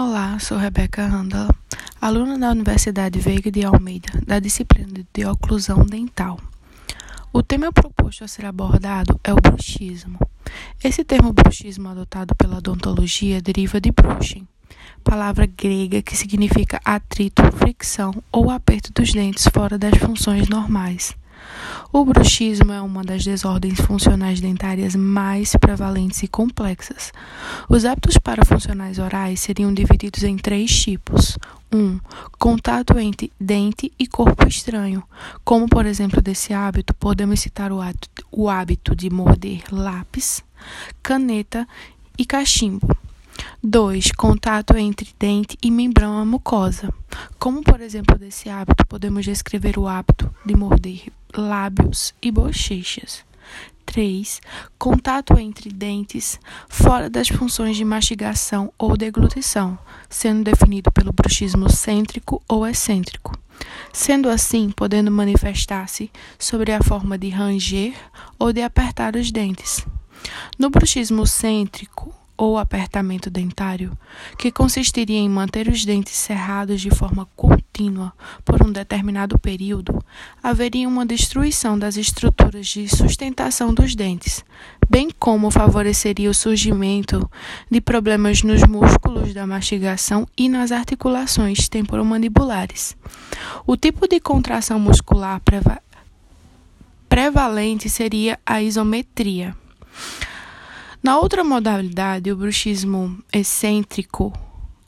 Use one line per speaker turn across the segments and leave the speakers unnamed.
Olá, sou Rebeca Randall, aluna da Universidade Veiga de Almeida, da disciplina de oclusão dental. O tema proposto a ser abordado é o bruxismo. Esse termo bruxismo adotado pela odontologia deriva de bruxem, palavra grega que significa atrito, fricção ou aperto dos dentes fora das funções normais. O bruxismo é uma das desordens funcionais dentárias mais prevalentes e complexas. Os hábitos parafuncionais orais seriam divididos em três tipos. 1. Um, contato entre dente e corpo estranho. Como, por exemplo, desse hábito, podemos citar o o hábito de morder lápis, caneta e cachimbo. 2. Contato entre dente e membrana mucosa. Como, por exemplo, desse hábito, podemos descrever o hábito de morder lábios e bochechas. 3. Contato entre dentes fora das funções de mastigação ou deglutição, sendo definido pelo bruxismo cêntrico ou excêntrico. Sendo assim, podendo manifestar-se sobre a forma de ranger ou de apertar os dentes. No bruxismo cêntrico, ou apertamento dentário, que consistiria em manter os dentes cerrados de forma contínua por um determinado período, haveria uma destruição das estruturas de sustentação dos dentes, bem como favoreceria o surgimento de problemas nos músculos da mastigação e nas articulações temporomandibulares. O tipo de contração muscular preva prevalente seria a isometria. Na outra modalidade, o bruxismo excêntrico,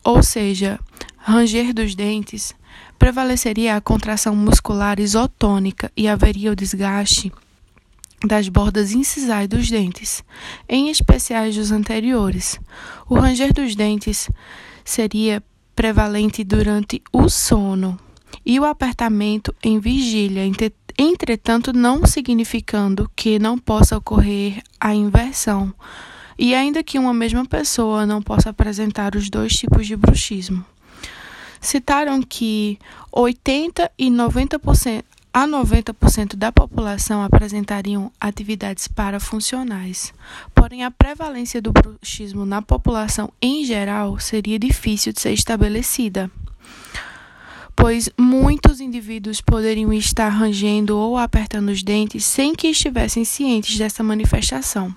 ou seja, ranger dos dentes, prevaleceria a contração muscular isotônica e haveria o desgaste das bordas incisais dos dentes, em especial dos anteriores. O ranger dos dentes seria prevalente durante o sono e o apertamento em vigília, entretanto, não significando que não possa ocorrer a inversão, e ainda que uma mesma pessoa não possa apresentar os dois tipos de bruxismo. Citaram que 80 e 90% a 90% da população apresentariam atividades parafuncionais. Porém, a prevalência do bruxismo na população em geral seria difícil de ser estabelecida pois muitos indivíduos poderiam estar rangendo ou apertando os dentes sem que estivessem cientes dessa manifestação.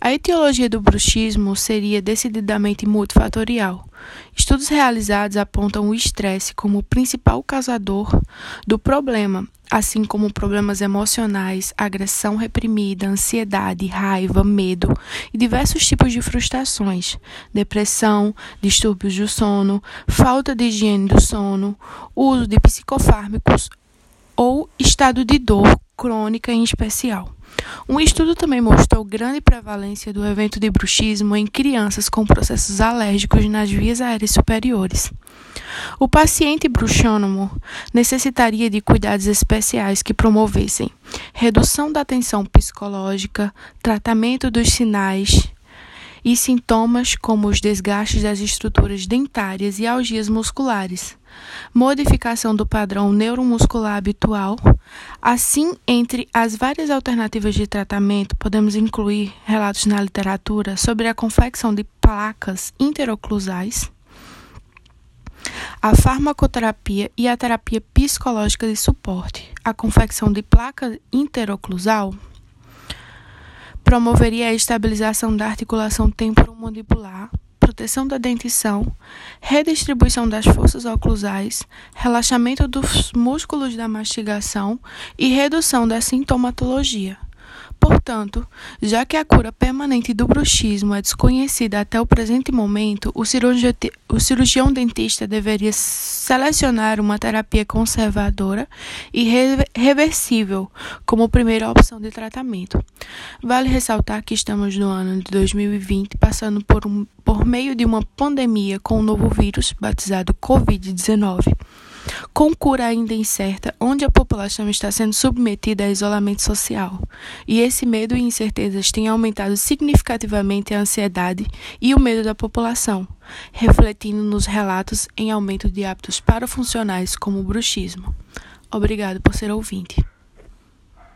A etiologia do bruxismo seria decididamente multifatorial. Estudos realizados apontam o estresse como o principal causador do problema, assim como problemas emocionais, agressão reprimida, ansiedade, raiva, medo e diversos tipos de frustrações, depressão, distúrbios do sono, falta de higiene do sono, uso de psicofármacos ou estado de dor crônica em especial. Um estudo também mostrou grande prevalência do evento de bruxismo em crianças com processos alérgicos nas vias aéreas superiores. O paciente bruxônomo necessitaria de cuidados especiais que promovessem redução da tensão psicológica, tratamento dos sinais e sintomas como os desgastes das estruturas dentárias e algias musculares, modificação do padrão neuromuscular habitual. Assim, entre as várias alternativas de tratamento, podemos incluir relatos na literatura sobre a confecção de placas interoclusais, a farmacoterapia e a terapia psicológica de suporte. A confecção de placa interoclusal promoveria a estabilização da articulação temporomandibular, proteção da dentição, redistribuição das forças oclusais, relaxamento dos músculos da mastigação e redução da sintomatologia. Portanto, já que a cura permanente do bruxismo é desconhecida até o presente momento, o cirurgião, o cirurgião dentista deveria selecionar uma terapia conservadora e reversível como primeira opção de tratamento. Vale ressaltar que estamos no ano de 2020 passando por, um, por meio de uma pandemia com um novo vírus batizado Covid-19 com cura ainda incerta, onde a população está sendo submetida a isolamento social. E esse medo e incertezas têm aumentado significativamente a ansiedade e o medo da população, refletindo nos relatos em aumento de hábitos parafuncionais como o bruxismo. Obrigado por ser ouvinte.